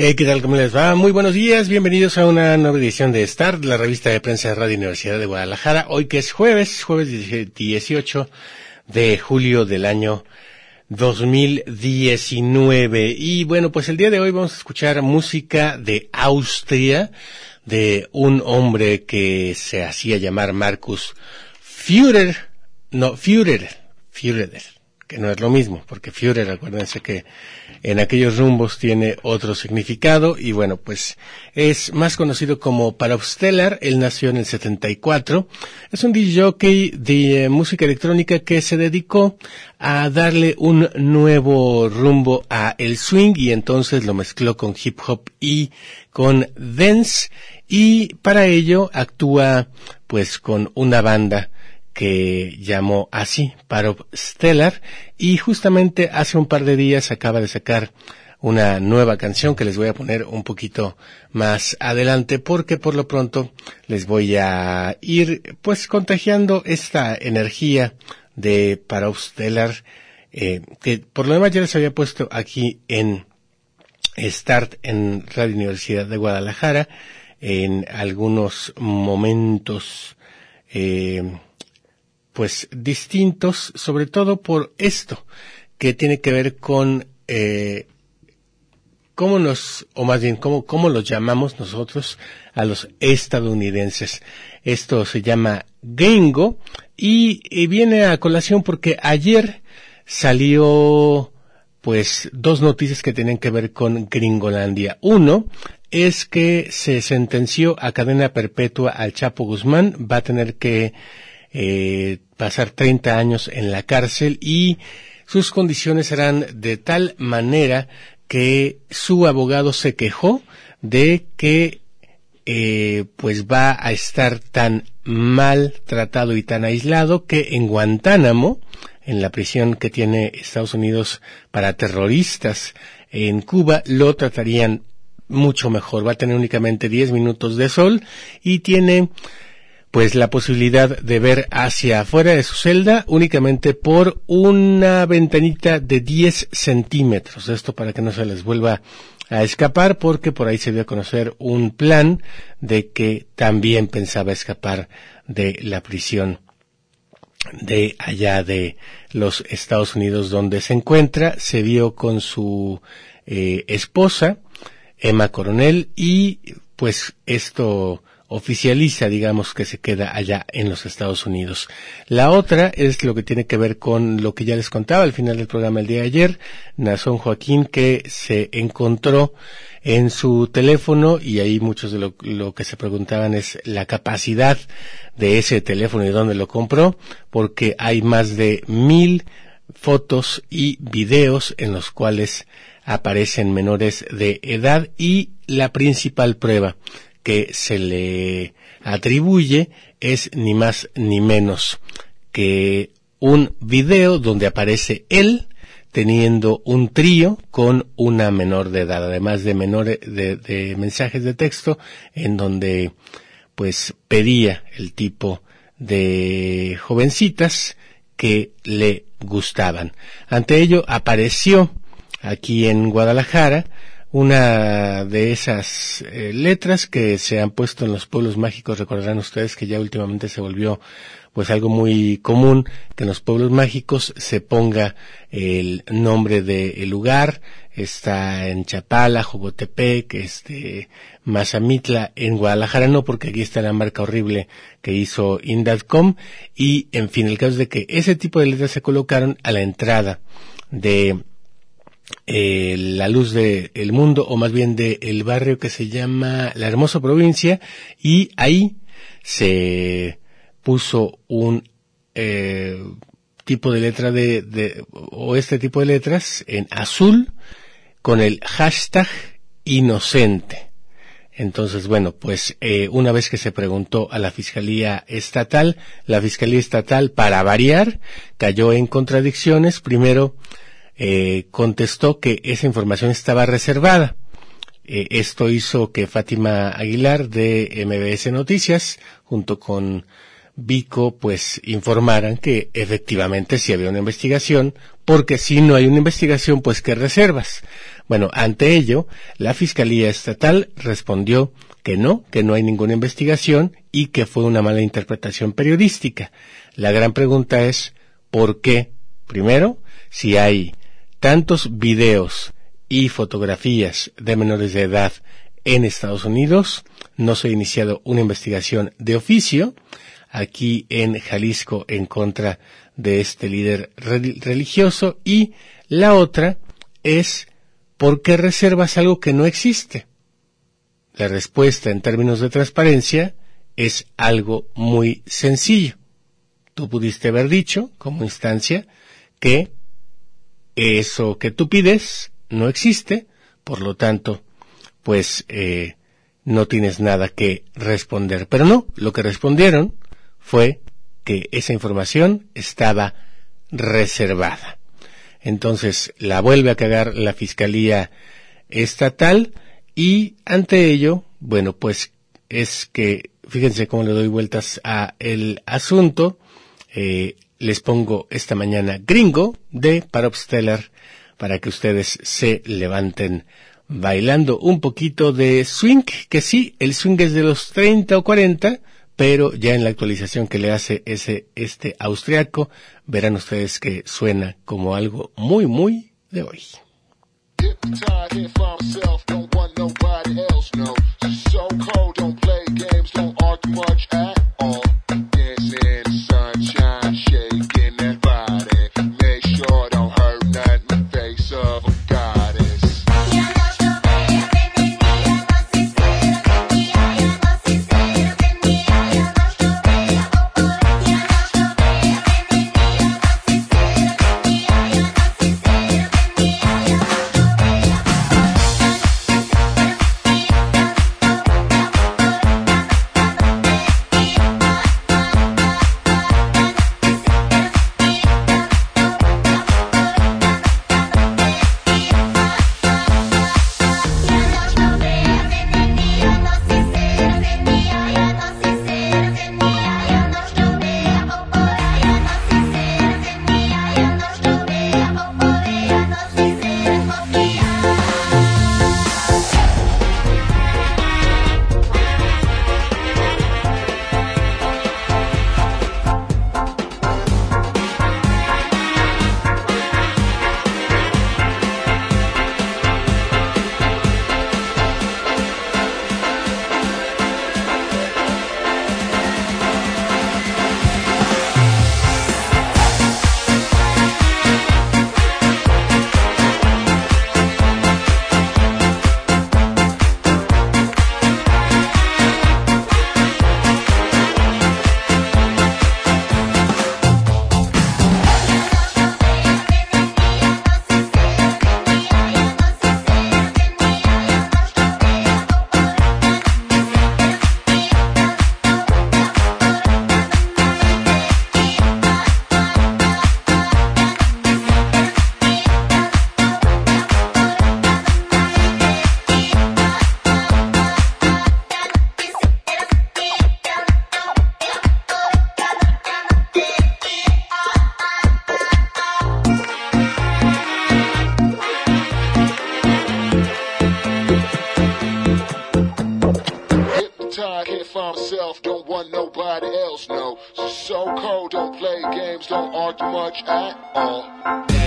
Eh, ¿Qué tal? ¿Cómo les va? Muy buenos días, bienvenidos a una nueva edición de Start, la revista de prensa de Radio Universidad de Guadalajara. Hoy que es jueves, jueves 18 de julio del año 2019. Y bueno, pues el día de hoy vamos a escuchar música de Austria, de un hombre que se hacía llamar Marcus Führer, no, Führer, Führer, que no es lo mismo, porque Führer, acuérdense que en aquellos rumbos tiene otro significado y bueno, pues es más conocido como Parovstellar, él nació en el 74, es un DJ de eh, música electrónica que se dedicó a darle un nuevo rumbo a el swing y entonces lo mezcló con hip hop y con dance. Y para ello actúa pues con una banda que llamó así, Parov Stellar, y justamente hace un par de días acaba de sacar una nueva canción que les voy a poner un poquito más adelante porque por lo pronto les voy a ir pues contagiando esta energía de Parov Stellar eh, que por lo demás ya les había puesto aquí en Start en Radio Universidad de Guadalajara en algunos momentos eh, pues distintos, sobre todo por esto, que tiene que ver con eh, cómo nos, o más bien cómo, cómo los llamamos nosotros a los estadounidenses. Esto se llama gringo y, y viene a colación porque ayer salió pues dos noticias que tienen que ver con Gringolandia. Uno es que se sentenció a cadena perpetua al Chapo Guzmán, va a tener que eh, pasar 30 años en la cárcel y sus condiciones serán de tal manera que su abogado se quejó de que eh, pues va a estar tan mal tratado y tan aislado que en Guantánamo, en la prisión que tiene Estados Unidos para terroristas en Cuba, lo tratarían mucho mejor. Va a tener únicamente 10 minutos de sol y tiene pues la posibilidad de ver hacia afuera de su celda únicamente por una ventanita de 10 centímetros. Esto para que no se les vuelva a escapar porque por ahí se dio a conocer un plan de que también pensaba escapar de la prisión de allá de los Estados Unidos donde se encuentra. Se vio con su eh, esposa, Emma Coronel, y pues esto oficializa, digamos, que se queda allá en los Estados Unidos. La otra es lo que tiene que ver con lo que ya les contaba al final del programa el día de ayer, Nazón Joaquín, que se encontró en su teléfono y ahí muchos de lo, lo, que se preguntaban es la capacidad de ese teléfono y dónde lo compró, porque hay más de mil fotos y videos en los cuales aparecen menores de edad y la principal prueba que se le atribuye es ni más ni menos que un video donde aparece él teniendo un trío con una menor de edad, además de menores de, de, mensajes de texto en donde pues pedía el tipo de jovencitas que le gustaban. Ante ello apareció aquí en Guadalajara una de esas eh, letras que se han puesto en los pueblos mágicos. Recordarán ustedes que ya últimamente se volvió pues algo muy común que en los pueblos mágicos se ponga el nombre del lugar. Está en Chapala, Jogotepec, este, Mazamitla, en Guadalajara no, porque aquí está la marca horrible que hizo Indadcom. Y, en fin, el caso de que ese tipo de letras se colocaron a la entrada de eh, la luz del el mundo, o más bien del el barrio que se llama La Hermosa Provincia, y ahí se puso un eh, tipo de letra de, de, o este tipo de letras en azul con el hashtag inocente. Entonces, bueno, pues eh, una vez que se preguntó a la Fiscalía Estatal, la Fiscalía Estatal, para variar, cayó en contradicciones. Primero, eh, contestó que esa información estaba reservada. Eh, esto hizo que Fátima Aguilar de MBS Noticias, junto con Vico, pues informaran que efectivamente sí había una investigación, porque si no hay una investigación, pues ¿qué reservas? Bueno, ante ello, la Fiscalía Estatal respondió que no, que no hay ninguna investigación y que fue una mala interpretación periodística. La gran pregunta es, ¿por qué? Primero, si hay tantos videos y fotografías de menores de edad en Estados Unidos, no se ha iniciado una investigación de oficio aquí en Jalisco en contra de este líder religioso y la otra es ¿por qué reservas algo que no existe? La respuesta en términos de transparencia es algo muy sencillo. Tú pudiste haber dicho, como instancia, que eso que tú pides no existe, por lo tanto, pues eh, no tienes nada que responder. Pero no, lo que respondieron fue que esa información estaba reservada. Entonces la vuelve a cagar la Fiscalía Estatal y ante ello, bueno, pues es que, fíjense cómo le doy vueltas a el asunto, eh, les pongo esta mañana Gringo de Paropsteller para que ustedes se levanten bailando un poquito de swing, que sí, el swing es de los 30 o 40, pero ya en la actualización que le hace ese este austriaco, verán ustedes que suena como algo muy muy de hoy. oh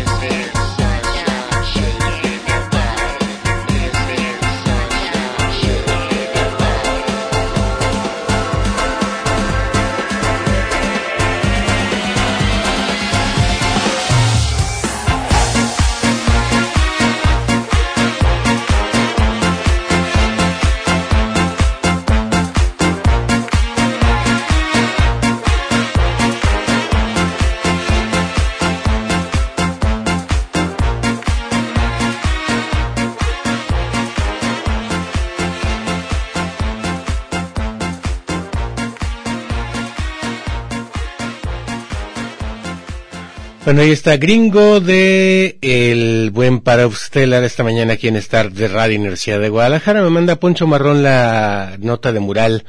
Bueno, ahí está Gringo de el buen para esta mañana aquí en Star de Radio Universidad de Guadalajara. Me manda Poncho Marrón la nota de mural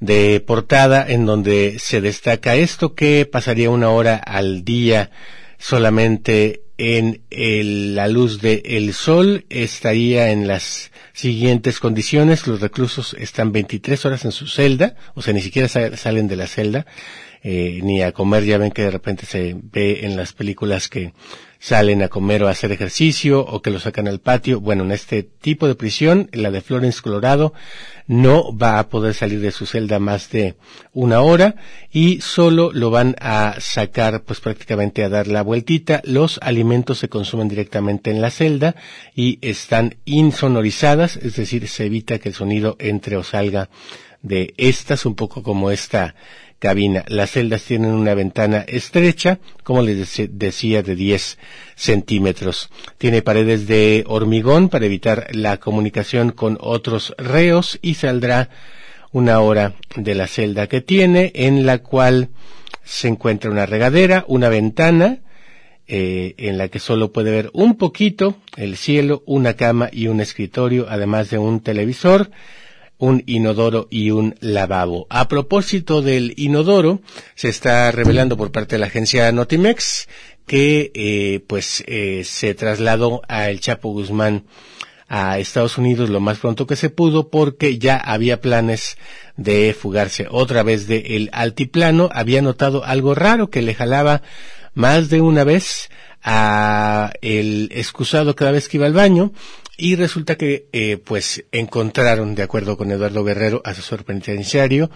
de portada en donde se destaca esto que pasaría una hora al día solamente en la luz del sol estaría en las siguientes condiciones. Los reclusos están 23 horas en su celda, o sea, ni siquiera salen de la celda eh, ni a comer. Ya ven que de repente se ve en las películas que salen a comer o a hacer ejercicio o que lo sacan al patio. Bueno, en este tipo de prisión, la de Florence, Colorado, no va a poder salir de su celda más de una hora y solo lo van a sacar pues prácticamente a dar la vueltita. Los alimentos se consumen directamente en la celda y están insonorizadas, es decir, se evita que el sonido entre o salga de estas, un poco como esta cabina. Las celdas tienen una ventana estrecha, como les decía, de 10 centímetros. Tiene paredes de hormigón para evitar la comunicación con otros reos y saldrá una hora de la celda que tiene, en la cual se encuentra una regadera, una ventana, eh, en la que solo puede ver un poquito el cielo, una cama y un escritorio, además de un televisor un inodoro y un lavabo. A propósito del inodoro, se está revelando por parte de la agencia Notimex que eh, pues eh, se trasladó a El Chapo Guzmán a Estados Unidos lo más pronto que se pudo porque ya había planes de fugarse otra vez de el altiplano. Había notado algo raro que le jalaba más de una vez a el excusado cada vez que iba al baño y resulta que eh, pues encontraron, de acuerdo con Eduardo Guerrero, asesor penitenciario,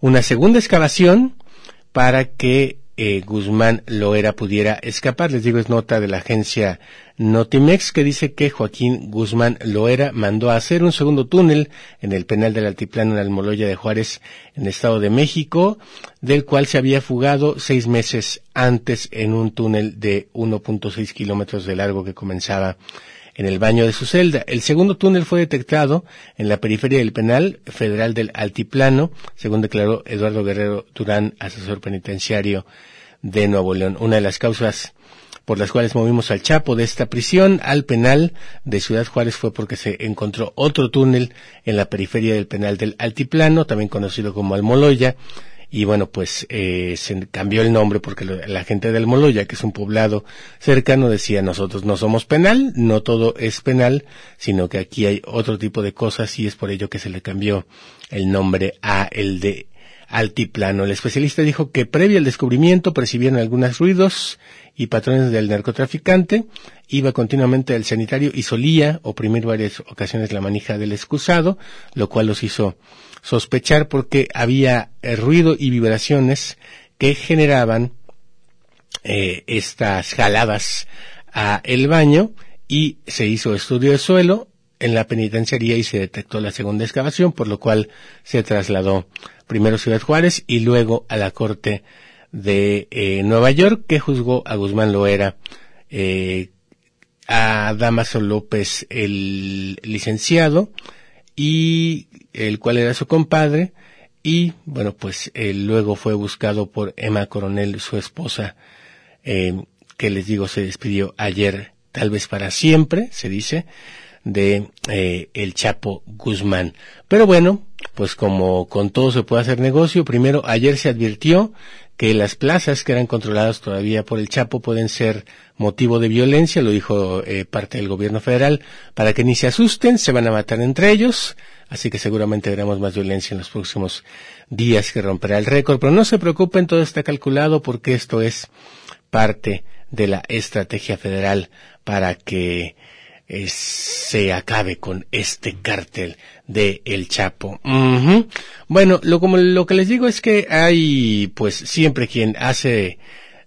una segunda excavación para que eh, Guzmán Loera pudiera escapar. Les digo, es nota de la agencia Notimex que dice que Joaquín Guzmán Loera mandó a hacer un segundo túnel en el penal del Altiplano en Almoloya de Juárez, en el Estado de México, del cual se había fugado seis meses antes en un túnel de 1.6 kilómetros de largo que comenzaba en el baño de su celda. El segundo túnel fue detectado en la periferia del penal federal del Altiplano, según declaró Eduardo Guerrero Durán, asesor penitenciario de Nuevo León. Una de las causas por las cuales movimos al Chapo de esta prisión al penal de Ciudad Juárez fue porque se encontró otro túnel en la periferia del penal del Altiplano, también conocido como Almoloya, y bueno, pues eh, se cambió el nombre porque la gente del Moloya, que es un poblado cercano, decía nosotros no somos penal, no todo es penal, sino que aquí hay otro tipo de cosas y es por ello que se le cambió el nombre a el de altiplano. El especialista dijo que previo al descubrimiento percibieron algunos ruidos y patrones del narcotraficante, iba continuamente al sanitario y solía oprimir varias ocasiones la manija del excusado, lo cual los hizo sospechar porque había eh, ruido y vibraciones que generaban eh, estas jaladas a el baño y se hizo estudio de suelo en la penitenciaría y se detectó la segunda excavación, por lo cual se trasladó primero Ciudad Juárez y luego a la Corte de eh, Nueva York, que juzgó a Guzmán Loera, a Damaso López, el licenciado, y el cual era su compadre, y bueno, pues él luego fue buscado por Emma Coronel, su esposa, eh, que les digo se despidió ayer, tal vez para siempre, se dice, de eh, el Chapo Guzmán. Pero bueno, pues como con todo se puede hacer negocio, primero ayer se advirtió que las plazas que eran controladas todavía por el Chapo pueden ser motivo de violencia, lo dijo eh, parte del gobierno federal, para que ni se asusten, se van a matar entre ellos, así que seguramente veremos más violencia en los próximos días que romperá el récord, pero no se preocupen, todo está calculado porque esto es parte de la estrategia federal para que eh, se acabe con este cártel de El Chapo. Bueno, lo, como lo que les digo es que hay pues siempre quien hace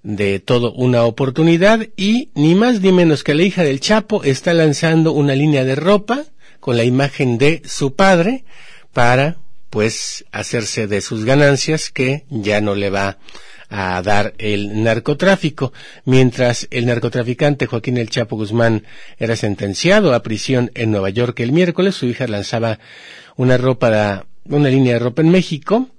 de todo una oportunidad y ni más ni menos que la hija del Chapo está lanzando una línea de ropa con la imagen de su padre para pues hacerse de sus ganancias que ya no le va a dar el narcotráfico. Mientras el narcotraficante Joaquín El Chapo Guzmán era sentenciado a prisión en Nueva York el miércoles, su hija lanzaba una ropa, una línea de ropa en México,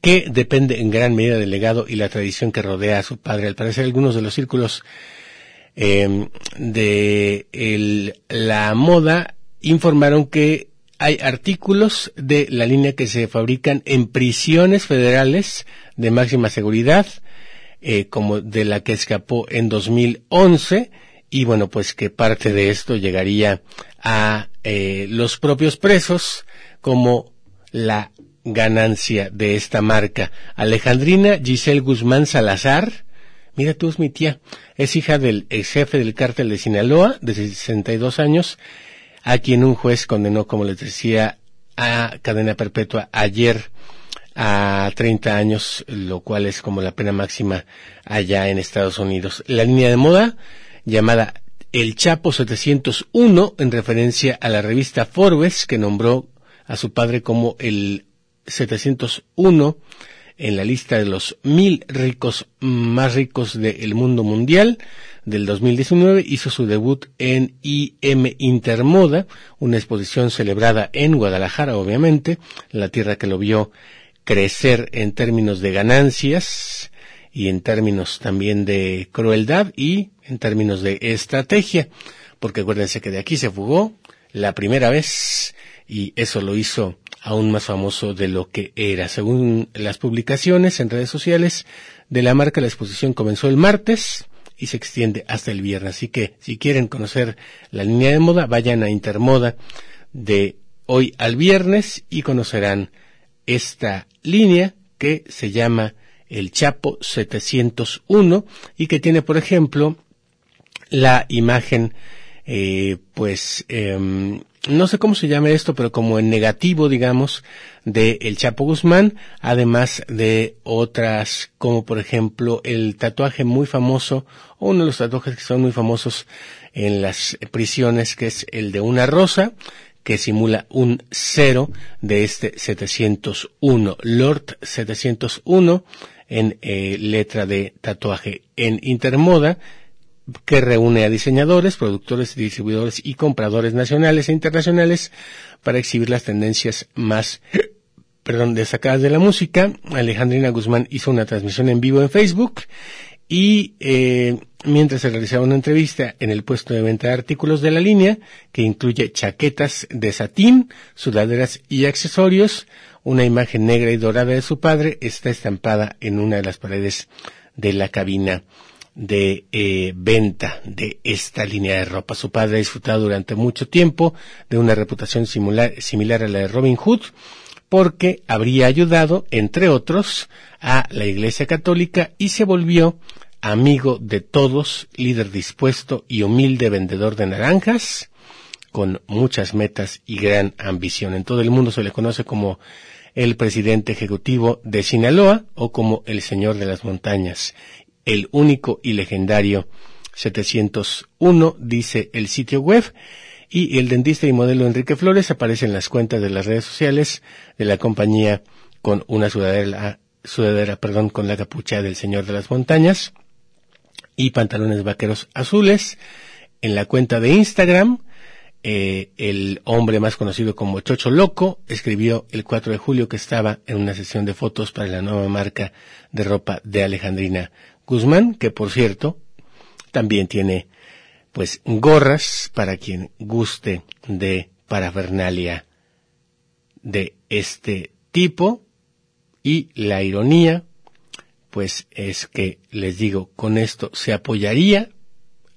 que depende en gran medida del legado y la tradición que rodea a su padre. Al parecer algunos de los círculos eh, de la moda informaron que hay artículos de la línea que se fabrican en prisiones federales de máxima seguridad, eh, como de la que escapó en 2011, y bueno, pues que parte de esto llegaría a eh, los propios presos como la ganancia de esta marca. Alejandrina Giselle Guzmán Salazar, mira tú es mi tía, es hija del ex jefe del cártel de Sinaloa, de 62 años, a quien un juez condenó, como les decía, a cadena perpetua ayer a 30 años, lo cual es como la pena máxima allá en Estados Unidos. La línea de moda llamada El Chapo 701 en referencia a la revista Forbes que nombró a su padre como el 701 en la lista de los mil ricos más ricos del mundo mundial del 2019 hizo su debut en IM Intermoda, una exposición celebrada en Guadalajara, obviamente, la tierra que lo vio crecer en términos de ganancias y en términos también de crueldad y en términos de estrategia, porque acuérdense que de aquí se fugó la primera vez y eso lo hizo aún más famoso de lo que era. Según las publicaciones en redes sociales de la marca, la exposición comenzó el martes y se extiende hasta el viernes. Así que si quieren conocer la línea de moda, vayan a Intermoda de hoy al viernes y conocerán esta línea que se llama el Chapo 701 y que tiene, por ejemplo, la imagen, eh, pues, eh, no sé cómo se llama esto, pero como en negativo, digamos, de El Chapo Guzmán, además de otras, como por ejemplo el tatuaje muy famoso, o uno de los tatuajes que son muy famosos en las prisiones, que es el de una rosa, que simula un cero de este 701, Lord 701, en eh, letra de tatuaje en Intermoda, que reúne a diseñadores, productores, distribuidores y compradores nacionales e internacionales para exhibir las tendencias más perdón, destacadas de la música. Alejandrina Guzmán hizo una transmisión en vivo en Facebook y eh, mientras se realizaba una entrevista en el puesto de venta de artículos de la línea, que incluye chaquetas de satín, sudaderas y accesorios, una imagen negra y dorada de su padre está estampada en una de las paredes de la cabina de eh, venta de esta línea de ropa. Su padre ha disfrutado durante mucho tiempo de una reputación similar, similar a la de Robin Hood, porque habría ayudado, entre otros, a la Iglesia Católica y se volvió amigo de todos, líder dispuesto y humilde vendedor de naranjas, con muchas metas y gran ambición. En todo el mundo se le conoce como el presidente ejecutivo de Sinaloa o como el señor de las montañas el único y legendario 701, dice el sitio web, y el dentista y modelo Enrique Flores aparece en las cuentas de las redes sociales de la compañía con una sudadera, sudadera perdón, con la capucha del Señor de las Montañas y pantalones vaqueros azules. En la cuenta de Instagram, eh, el hombre más conocido como Chocho Loco escribió el 4 de julio que estaba en una sesión de fotos para la nueva marca de ropa de Alejandrina Guzmán, que por cierto también tiene pues gorras para quien guste de parafernalia de este tipo. Y la ironía pues es que les digo con esto se apoyaría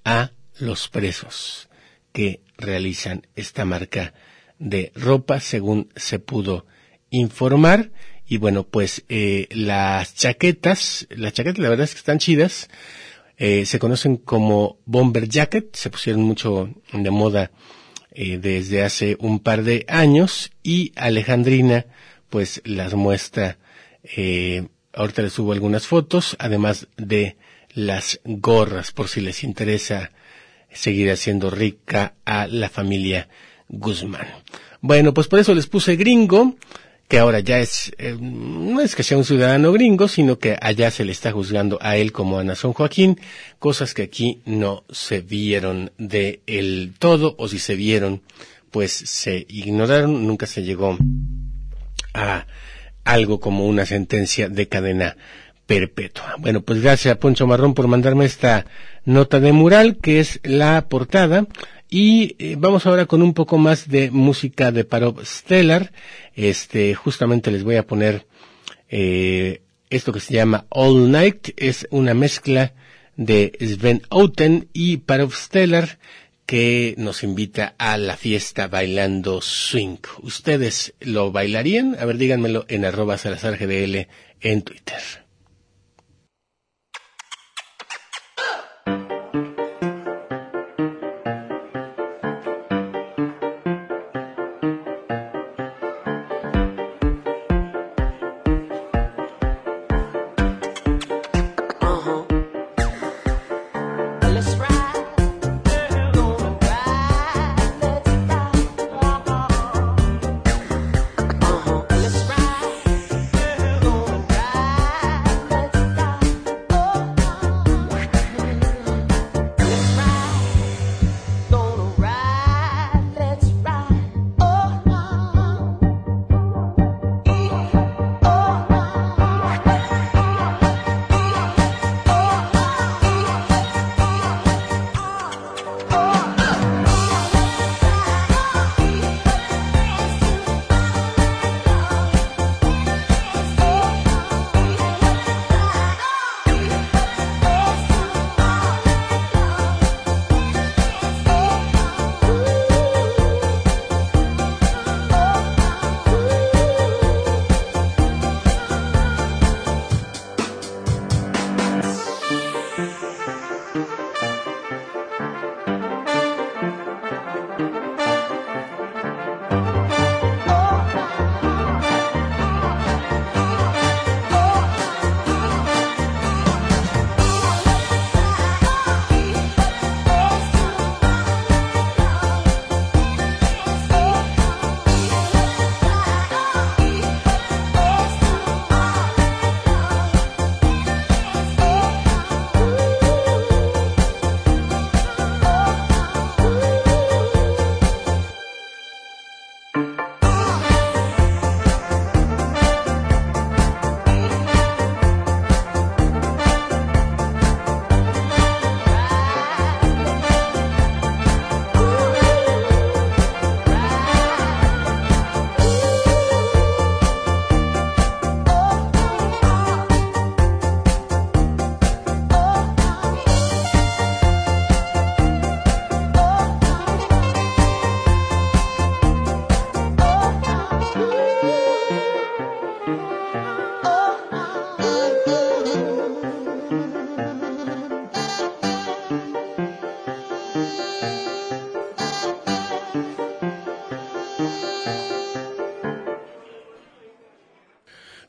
a los presos que realizan esta marca de ropa según se pudo informar y bueno, pues eh, las chaquetas, las chaquetas la verdad es que están chidas, eh, se conocen como bomber jacket, se pusieron mucho de moda eh, desde hace un par de años y Alejandrina pues las muestra, eh, ahorita les subo algunas fotos, además de las gorras por si les interesa seguir haciendo rica a la familia Guzmán. Bueno, pues por eso les puse gringo, que ahora ya es, eh, no es que sea un ciudadano gringo, sino que allá se le está juzgando a él como a Nazón Joaquín, cosas que aquí no se vieron de el todo, o si se vieron, pues se ignoraron, nunca se llegó a algo como una sentencia de cadena perpetua. Bueno, pues gracias a Poncho Marrón por mandarme esta nota de mural que es la portada y eh, vamos ahora con un poco más de música de Parov Stellar. Este, justamente les voy a poner eh, esto que se llama All Night. Es una mezcla de Sven Outen y Parov Stellar que nos invita a la fiesta bailando swing. ¿Ustedes lo bailarían? A ver, díganmelo en arroba Salazar GDL en Twitter.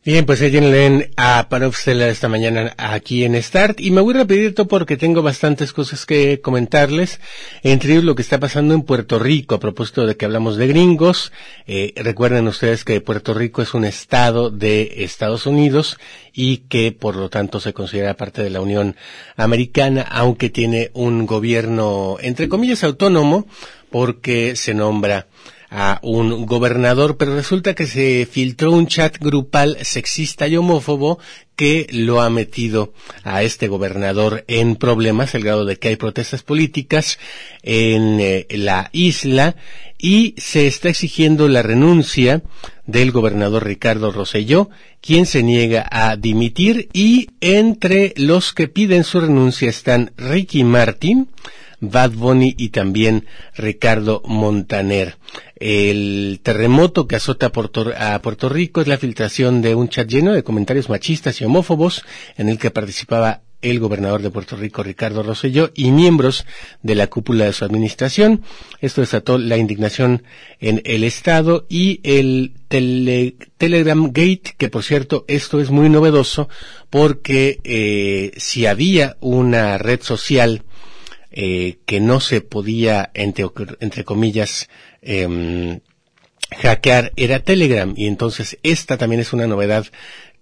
Bien, pues ahí leen a Parofstela esta mañana aquí en Start y me voy rapidito porque tengo bastantes cosas que comentarles, entre ellos lo que está pasando en Puerto Rico a propósito de que hablamos de gringos. Eh, recuerden ustedes que Puerto Rico es un estado de Estados Unidos y que por lo tanto se considera parte de la Unión Americana, aunque tiene un gobierno entre comillas autónomo porque se nombra a un gobernador, pero resulta que se filtró un chat grupal sexista y homófobo que lo ha metido a este gobernador en problemas, el grado de que hay protestas políticas en eh, la isla y se está exigiendo la renuncia del gobernador Ricardo Rosselló, quien se niega a dimitir y entre los que piden su renuncia están Ricky Martin, Bad Bunny y también Ricardo Montaner. El terremoto que azota a Puerto, Rico es la filtración de un chat lleno de comentarios machistas y homófobos en el que participaba el gobernador de Puerto Rico, Ricardo Rosselló, y miembros de la cúpula de su administración. Esto desató la indignación en el Estado y el Telegram Gate, que por cierto, esto es muy novedoso porque eh, si había una red social eh, que no se podía, entre, entre comillas, eh, hackear era Telegram y entonces esta también es una novedad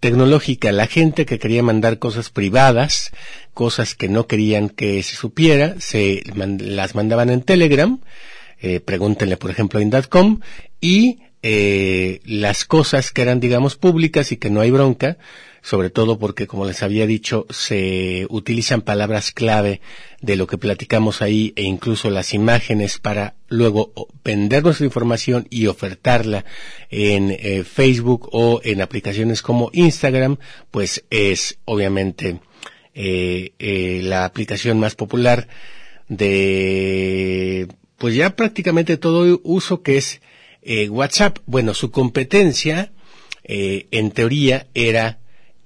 tecnológica. La gente que quería mandar cosas privadas, cosas que no querían que se supiera, se las mandaban en Telegram, eh, pregúntenle por ejemplo en .com y eh, las cosas que eran, digamos, públicas y que no hay bronca, sobre todo porque, como les había dicho, se utilizan palabras clave de lo que platicamos ahí e incluso las imágenes para luego vender nuestra información y ofertarla en eh, Facebook o en aplicaciones como Instagram, pues es obviamente eh, eh, la aplicación más popular de pues ya prácticamente todo uso que es eh, WhatsApp. Bueno, su competencia en teoría era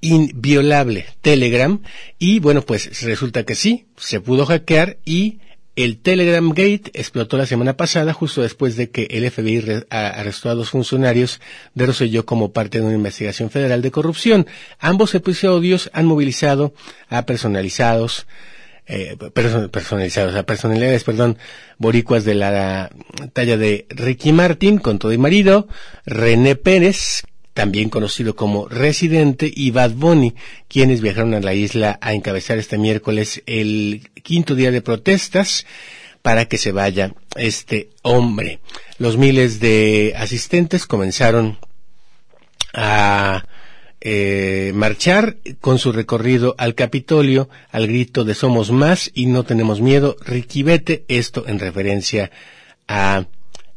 inviolable Telegram y bueno pues resulta que sí, se pudo hackear y el Telegram Gate explotó la semana pasada justo después de que el FBI arrestó a dos funcionarios de Rosselló como parte de una investigación federal de corrupción. Ambos episodios han movilizado a personalizados eh, personalizados, a personalidades, perdón, boricuas de la talla de Ricky Martin con todo y marido, René Pérez, también conocido como Residente, y Bad Bunny, quienes viajaron a la isla a encabezar este miércoles el quinto día de protestas para que se vaya este hombre. Los miles de asistentes comenzaron a eh, marchar con su recorrido al Capitolio al grito de Somos más y no tenemos miedo, Ricky Vete, esto en referencia a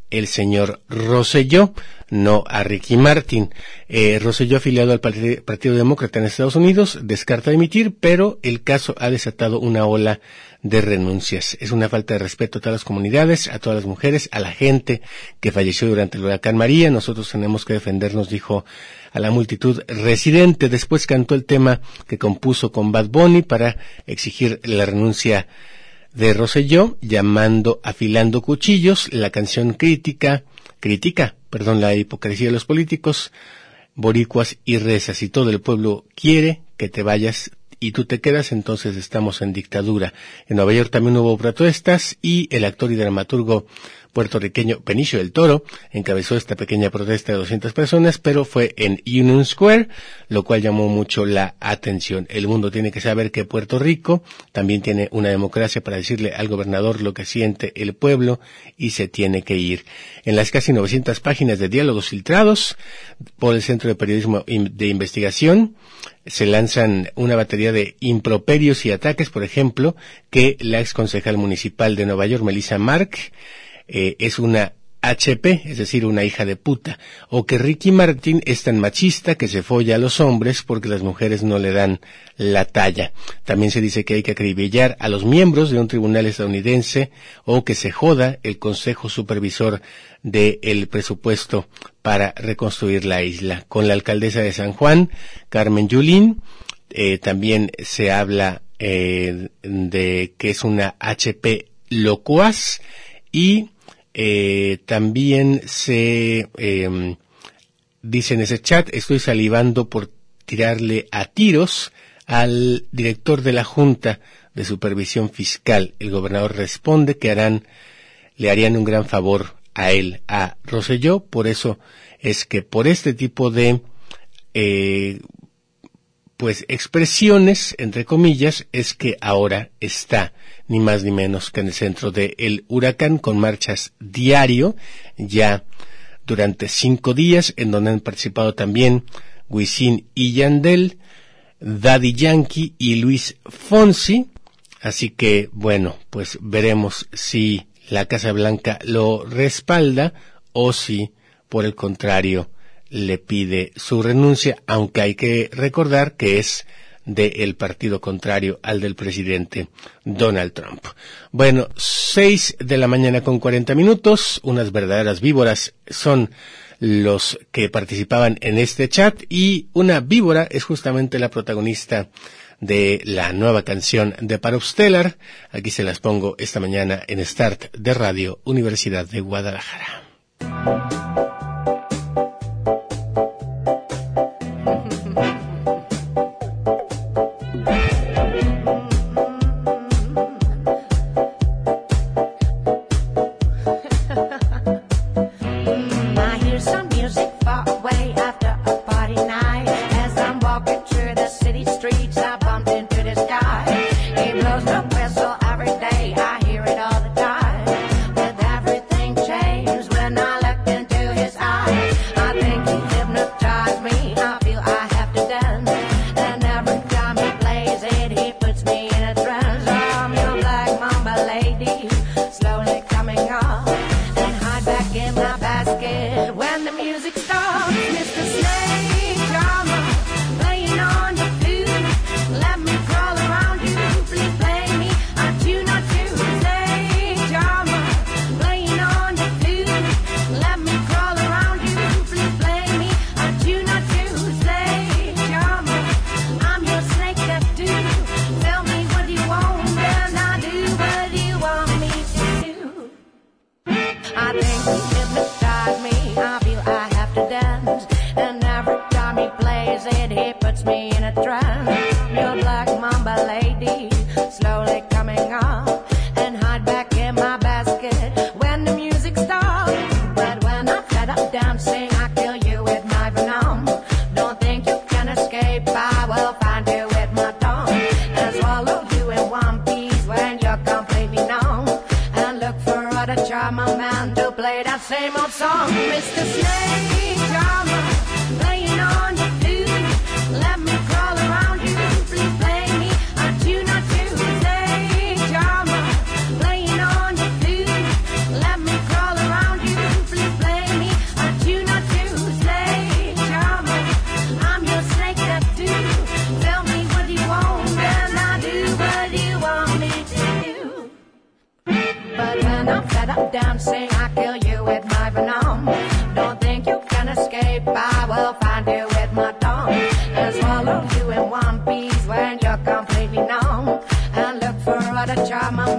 el señor Rosselló, no a Ricky Martin. Eh, Rosselló, afiliado al Partido Demócrata en Estados Unidos, descarta emitir, pero el caso ha desatado una ola de renuncias. Es una falta de respeto a todas las comunidades, a todas las mujeres, a la gente que falleció durante el huracán María. Nosotros tenemos que defendernos, dijo a la multitud residente. Después cantó el tema que compuso con Bad Bunny para exigir la renuncia de Rosselló, llamando Afilando Cuchillos, la canción crítica, crítica, perdón, la hipocresía de los políticos, boricuas y rezas. Y todo el pueblo quiere que te vayas y tú te quedas, entonces estamos en dictadura. En Nueva York también hubo protestas y el actor y dramaturgo puertorriqueño Benicio del Toro encabezó esta pequeña protesta de 200 personas, pero fue en Union Square, lo cual llamó mucho la atención. El mundo tiene que saber que Puerto Rico también tiene una democracia para decirle al gobernador lo que siente el pueblo y se tiene que ir. En las casi 900 páginas de diálogos filtrados por el Centro de Periodismo de Investigación, se lanzan una batería de improperios y ataques, por ejemplo, que la ex concejal municipal de Nueva York, Melissa Mark, eh, es una HP, es decir, una hija de puta, o que Ricky Martin es tan machista que se folla a los hombres porque las mujeres no le dan la talla. También se dice que hay que acribillar a los miembros de un tribunal estadounidense o que se joda el Consejo Supervisor del presupuesto para reconstruir la isla. Con la alcaldesa de San Juan, Carmen Yulín, eh, también se habla eh, de que es una HP locuaz y eh, también se eh, dice en ese chat, estoy salivando por tirarle a tiros al director de la Junta de Supervisión Fiscal. El gobernador responde que harán, le harían un gran favor a él, a Roselló, por eso es que por este tipo de eh, pues expresiones, entre comillas, es que ahora está ni más ni menos que en el centro del huracán con marchas diario, ya durante cinco días, en donde han participado también Wisin y Yandel, Daddy Yankee y Luis Fonsi. Así que, bueno, pues veremos si la Casa Blanca lo respalda o si, por el contrario, le pide su renuncia, aunque hay que recordar que es del partido contrario al del presidente Donald Trump. Bueno, seis de la mañana con cuarenta minutos, unas verdaderas víboras son los que participaban en este chat y una víbora es justamente la protagonista de la nueva canción de Stellar. Aquí se las pongo esta mañana en Start de Radio Universidad de Guadalajara.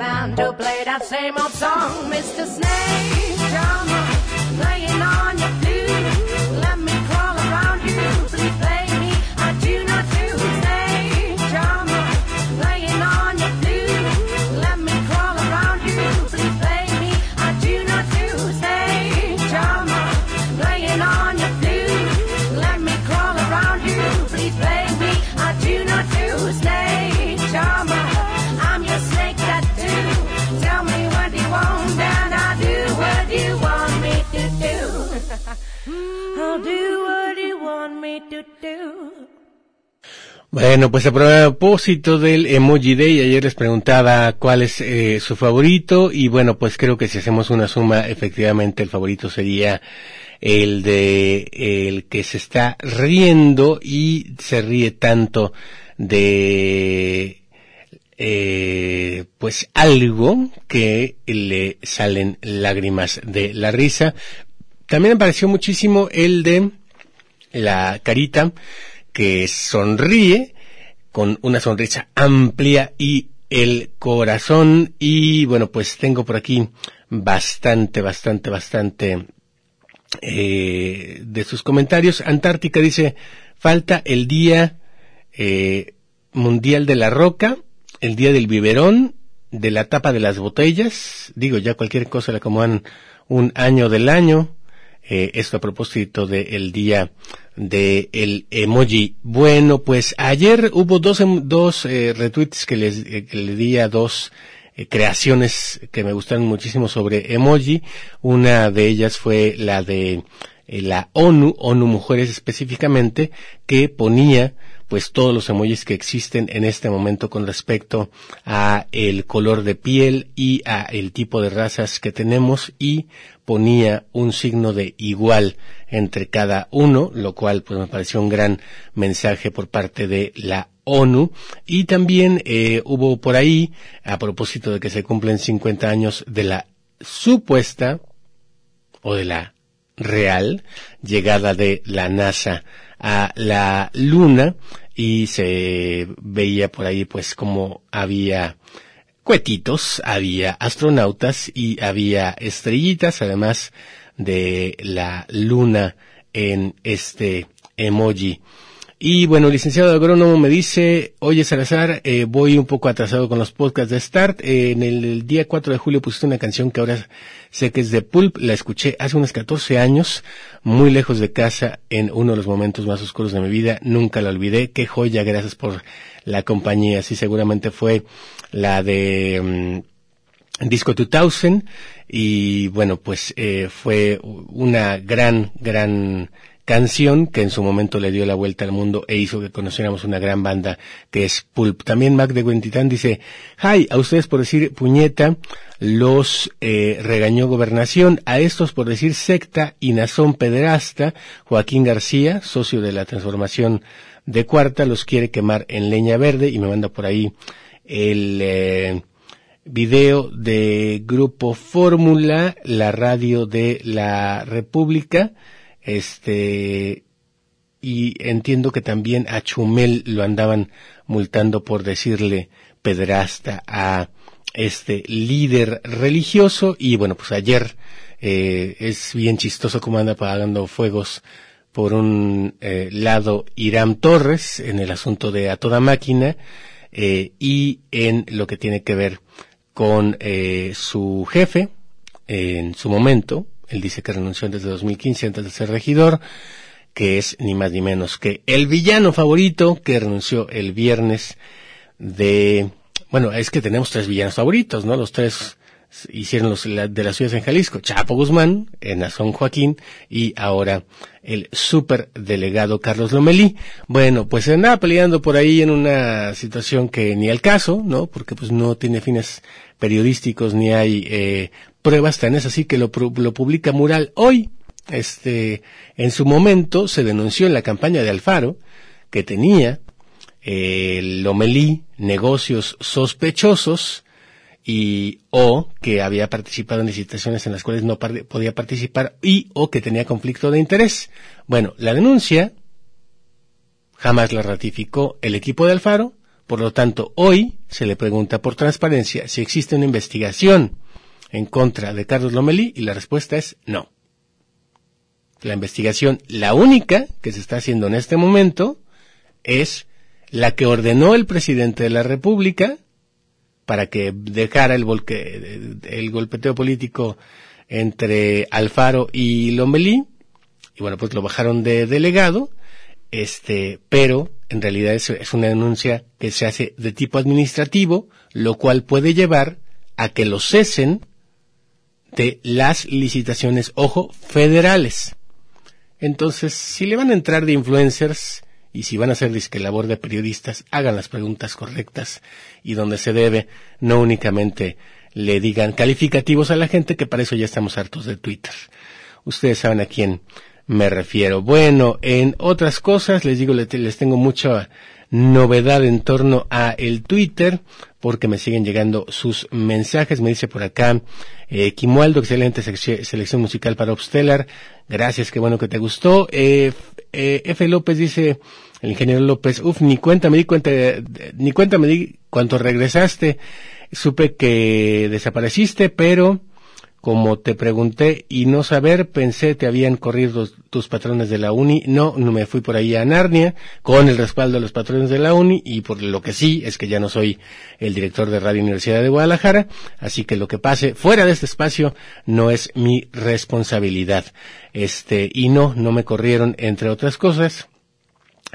to play that same old song. Mr. Snake Drummer playing on. Bueno, pues a propósito del Emoji Day, ayer les preguntaba cuál es eh, su favorito y bueno, pues creo que si hacemos una suma, efectivamente el favorito sería el de el que se está riendo y se ríe tanto de eh, pues algo que le salen lágrimas de la risa. También me pareció muchísimo el de la carita que sonríe con una sonrisa amplia y el corazón. Y bueno pues tengo por aquí bastante bastante bastante eh, de sus comentarios. Antártica dice falta el día eh, mundial de la roca el día del biberón de la tapa de las botellas digo ya cualquier cosa le acomodan un año del año eh, esto a propósito del día de el emoji. Bueno, pues ayer hubo dos, em, dos eh, retweets que les eh, di a dos eh, creaciones que me gustaron muchísimo sobre emoji. Una de ellas fue la de la ONU, ONU Mujeres específicamente, que ponía pues todos los emojis que existen en este momento con respecto a el color de piel y a el tipo de razas que tenemos y ponía un signo de igual entre cada uno, lo cual pues me pareció un gran mensaje por parte de la ONU. Y también eh, hubo por ahí a propósito de que se cumplen 50 años de la supuesta o de la real llegada de la NASA a la Luna y se veía por ahí pues como había cuetitos, había astronautas y había estrellitas, además de la luna en este emoji. Y bueno, licenciado agrónomo me dice, oye Salazar, eh, voy un poco atrasado con los podcasts de Start. Eh, en el, día 4 de julio pusiste una canción que ahora sé que es de Pulp, la escuché hace unos 14 años, muy lejos de casa, en uno de los momentos más oscuros de mi vida, nunca la olvidé. Qué joya, gracias por la compañía. Sí, seguramente fue la de mm, Disco 2000 y bueno, pues eh, fue una gran, gran canción que en su momento le dio la vuelta al mundo e hizo que conociéramos una gran banda que es Pulp. También Mac de Guentitán dice, hi, a ustedes por decir puñeta, los eh, regañó gobernación, a estos por decir secta y nazón pederasta, Joaquín García, socio de la transformación de cuarta, los quiere quemar en leña verde y me manda por ahí el eh, video de Grupo Fórmula, la radio de la República, este, y entiendo que también a Chumel lo andaban multando por decirle pedrasta a este líder religioso y bueno pues ayer eh, es bien chistoso como anda apagando fuegos por un eh, lado Irán Torres en el asunto de a toda máquina eh, y en lo que tiene que ver con eh, su jefe en su momento, él dice que renunció desde 2015 antes de ser regidor, que es ni más ni menos que el villano favorito que renunció el viernes de, bueno, es que tenemos tres villanos favoritos, ¿no? Los tres hicieron los de las ciudades en Jalisco, Chapo Guzmán, en Azón Joaquín y ahora el superdelegado Carlos Lomelí. Bueno, pues se andaba peleando por ahí en una situación que ni al caso, ¿no? Porque pues no tiene fines periodísticos ni hay eh, pruebas tan es así que lo, lo publica Mural hoy. Este, en su momento se denunció en la campaña de Alfaro que tenía eh, Lomelí negocios sospechosos y o que había participado en licitaciones en las cuales no podía participar y o que tenía conflicto de interés. Bueno, la denuncia jamás la ratificó el equipo de Alfaro, por lo tanto, hoy se le pregunta por transparencia si existe una investigación en contra de Carlos Lomelí y la respuesta es no. La investigación, la única que se está haciendo en este momento, es la que ordenó el presidente de la República para que dejara el, el golpeteo político entre Alfaro y Lomelí, y bueno, pues lo bajaron de delegado, este, pero en realidad es, es una denuncia que se hace de tipo administrativo, lo cual puede llevar a que lo cesen de las licitaciones, ojo, federales. Entonces, si le van a entrar de influencers, y si van a hacer disque labor de periodistas, hagan las preguntas correctas y donde se debe, no únicamente le digan calificativos a la gente, que para eso ya estamos hartos de Twitter. Ustedes saben a quién me refiero. Bueno, en otras cosas, les digo, les tengo mucha novedad en torno a el Twitter, porque me siguen llegando sus mensajes. Me dice por acá, eh, Kimualdo, excelente selección musical para Obstellar. Gracias, qué bueno que te gustó. Eh, eh, F. López dice, el ingeniero López, uf, ni cuenta me di cuenta, ni cuenta me di cuando regresaste. Supe que desapareciste, pero como te pregunté y no saber, pensé te habían corrido tus patrones de la uni. No, no me fui por ahí a Narnia con el respaldo de los patrones de la uni y por lo que sí es que ya no soy el director de Radio Universidad de Guadalajara, así que lo que pase fuera de este espacio no es mi responsabilidad. Este, y no, no me corrieron entre otras cosas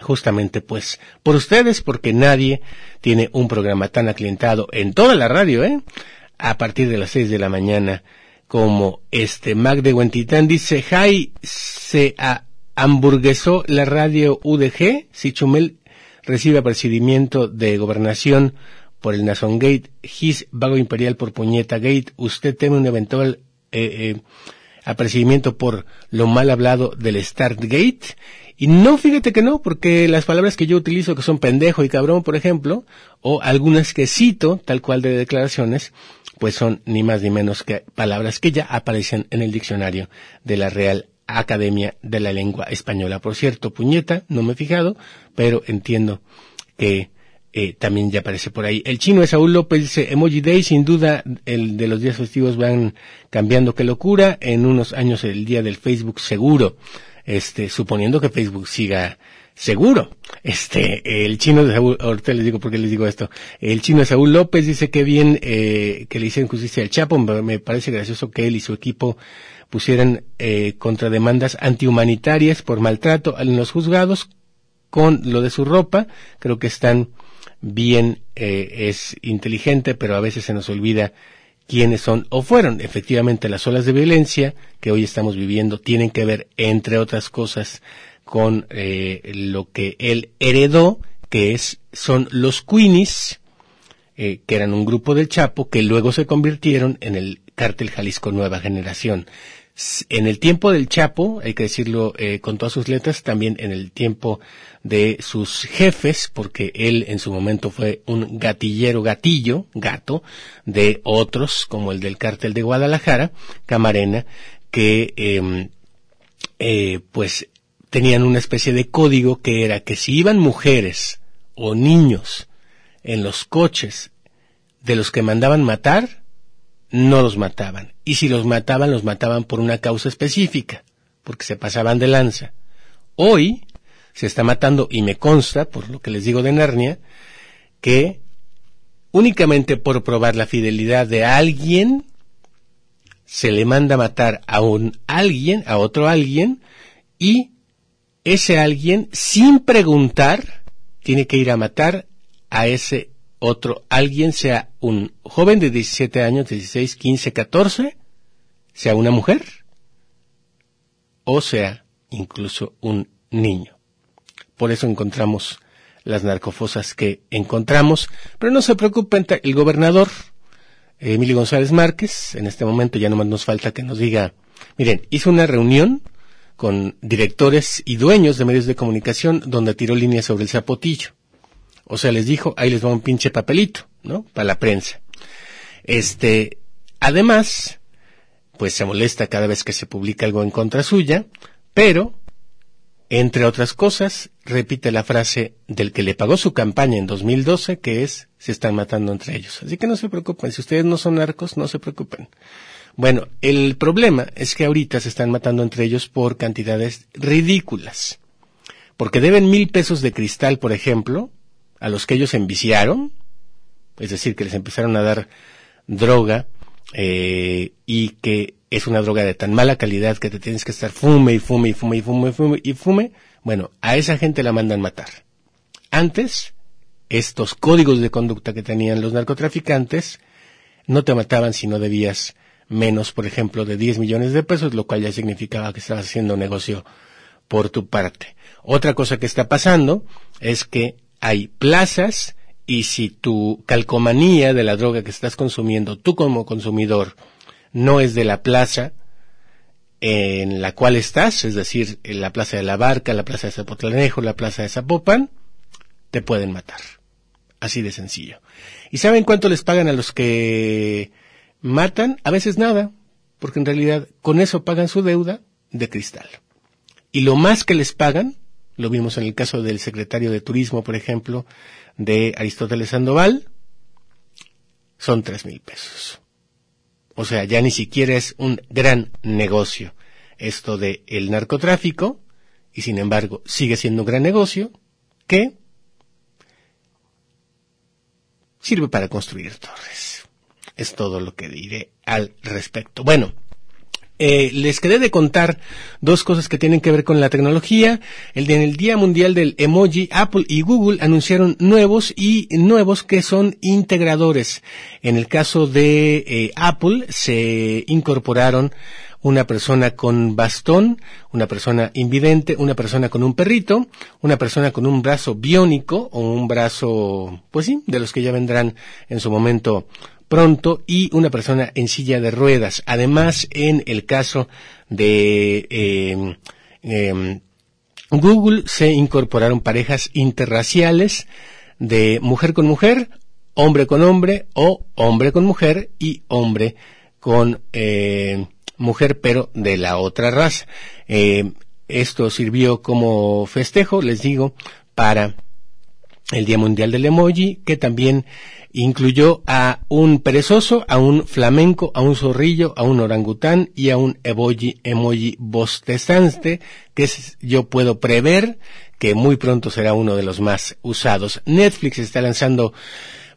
justamente pues por ustedes, porque nadie tiene un programa tan aclientado en toda la radio, ¿eh? A partir de las seis de la mañana, como este Mac de Huentitán dice, Jai, se hamburguesó la radio UDG, si Chumel recibe apercibimiento de gobernación por el Nason Gate, His vago imperial por Puñeta Gate, usted teme un eventual eh, eh, apercibimiento por lo mal hablado del Start Gate, y no, fíjate que no, porque las palabras que yo utilizo, que son pendejo y cabrón, por ejemplo, o algunas que cito, tal cual de declaraciones, pues son ni más ni menos que palabras que ya aparecen en el diccionario de la Real Academia de la Lengua Española. Por cierto, puñeta, no me he fijado, pero entiendo que eh, también ya aparece por ahí. El chino es Saúl López dice, Emoji Day, sin duda, el de los días festivos van cambiando, qué locura. En unos años el día del Facebook seguro este, suponiendo que Facebook siga seguro. Este, el chino de Saúl, ahorita les digo por qué les digo esto. El chino de Saúl López dice que bien, eh, que le hicieron justicia al Chapo. Me parece gracioso que él y su equipo pusieran eh, contrademandas antihumanitarias por maltrato en los juzgados con lo de su ropa. Creo que están bien, eh, es inteligente, pero a veces se nos olvida quiénes son o fueron. Efectivamente, las olas de violencia que hoy estamos viviendo tienen que ver, entre otras cosas, con eh, lo que él heredó, que es, son los Queenies, eh, que eran un grupo del Chapo, que luego se convirtieron en el cártel Jalisco Nueva Generación en el tiempo del Chapo, hay que decirlo eh, con todas sus letras, también en el tiempo de sus jefes, porque él en su momento fue un gatillero gatillo, gato, de otros, como el del cártel de Guadalajara, Camarena, que em, eh, pues tenían una especie de código que era que si iban mujeres o niños en los coches de los que mandaban matar, no los mataban. Y si los mataban, los mataban por una causa específica, porque se pasaban de lanza. hoy se está matando, y me consta, por lo que les digo de Narnia, que únicamente por probar la fidelidad de alguien, se le manda matar a un alguien, a otro alguien, y ese alguien, sin preguntar, tiene que ir a matar a ese otro alguien, sea un joven de 17 años, 16, 15, 14, sea una mujer, o sea incluso un niño. Por eso encontramos las narcofosas que encontramos, pero no se preocupen, el gobernador Emilio González Márquez, en este momento ya nomás nos falta que nos diga, miren, hizo una reunión con directores y dueños de medios de comunicación donde tiró líneas sobre el zapotillo. O sea, les dijo, ahí les va un pinche papelito, ¿no? Para la prensa. Este, además, pues se molesta cada vez que se publica algo en contra suya, pero, entre otras cosas, repite la frase del que le pagó su campaña en 2012, que es, se están matando entre ellos. Así que no se preocupen, si ustedes no son narcos, no se preocupen. Bueno, el problema es que ahorita se están matando entre ellos por cantidades ridículas. Porque deben mil pesos de cristal, por ejemplo, a los que ellos enviciaron, es decir, que les empezaron a dar droga, eh, y que es una droga de tan mala calidad que te tienes que estar fume y fume y fume y fume y fume y fume, bueno, a esa gente la mandan matar. Antes, estos códigos de conducta que tenían los narcotraficantes no te mataban si no debías menos, por ejemplo, de 10 millones de pesos, lo cual ya significaba que estabas haciendo negocio por tu parte. Otra cosa que está pasando es que hay plazas y si tu calcomanía de la droga que estás consumiendo, tú como consumidor, no es de la plaza en la cual estás, es decir, en la plaza de la Barca, la plaza de Zapotlanejo, la plaza de Zapopan, te pueden matar. Así de sencillo. ¿Y saben cuánto les pagan a los que matan? A veces nada, porque en realidad con eso pagan su deuda de cristal. Y lo más que les pagan, lo vimos en el caso del secretario de Turismo, por ejemplo, de Aristóteles Sandoval son tres mil pesos. O sea, ya ni siquiera es un gran negocio esto de narcotráfico, y sin embargo sigue siendo un gran negocio que sirve para construir torres. Es todo lo que diré al respecto. Bueno, eh, les quedé de contar dos cosas que tienen que ver con la tecnología. El en el Día Mundial del Emoji, Apple y Google anunciaron nuevos y nuevos que son integradores. En el caso de eh, Apple se incorporaron una persona con bastón, una persona invidente, una persona con un perrito, una persona con un brazo biónico o un brazo, pues sí, de los que ya vendrán en su momento pronto y una persona en silla de ruedas. Además, en el caso de eh, em, Google se incorporaron parejas interraciales de mujer con mujer, hombre con hombre o hombre con mujer y hombre con eh, mujer pero de la otra raza. Eh, esto sirvió como festejo, les digo, para el Día Mundial del Emoji, que también incluyó a un perezoso, a un flamenco, a un zorrillo, a un orangután y a un emoji, emoji bostezante, que yo puedo prever que muy pronto será uno de los más usados. Netflix está lanzando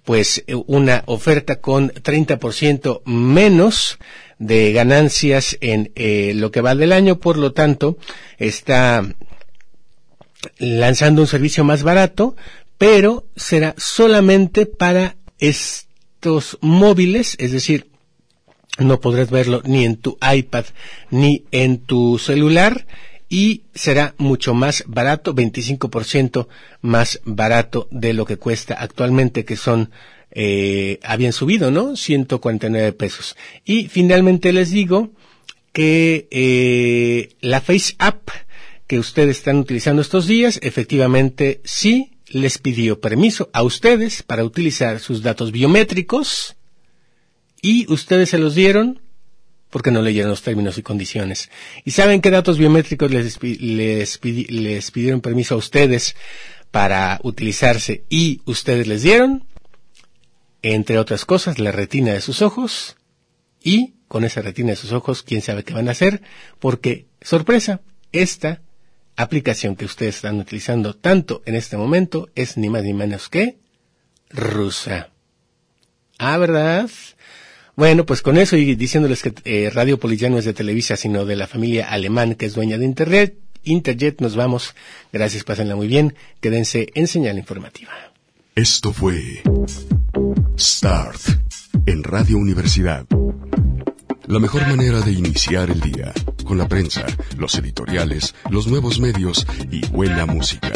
pues una oferta con 30% menos de ganancias en eh, lo que va del año, por lo tanto, está lanzando un servicio más barato, pero será solamente para estos móviles, es decir, no podrás verlo ni en tu iPad ni en tu celular y será mucho más barato, 25% más barato de lo que cuesta actualmente, que son, eh, habían subido, ¿no? 149 pesos. Y finalmente les digo que eh, la Face App que ustedes están utilizando estos días, efectivamente sí les pidió permiso a ustedes para utilizar sus datos biométricos y ustedes se los dieron porque no leyeron los términos y condiciones. ¿Y saben qué datos biométricos les, les, les pidieron permiso a ustedes para utilizarse y ustedes les dieron? Entre otras cosas, la retina de sus ojos y con esa retina de sus ojos, quién sabe qué van a hacer, porque, sorpresa, esta aplicación que ustedes están utilizando tanto en este momento es ni más ni menos que rusa. Ah, ¿verdad? Bueno, pues con eso y diciéndoles que eh, Radio Polis ya no es de Televisa, sino de la familia alemán que es dueña de Internet, Interjet nos vamos. Gracias, pásenla muy bien. Quédense en señal informativa. Esto fue Start en Radio Universidad. La mejor manera de iniciar el día, con la prensa, los editoriales, los nuevos medios y buena música.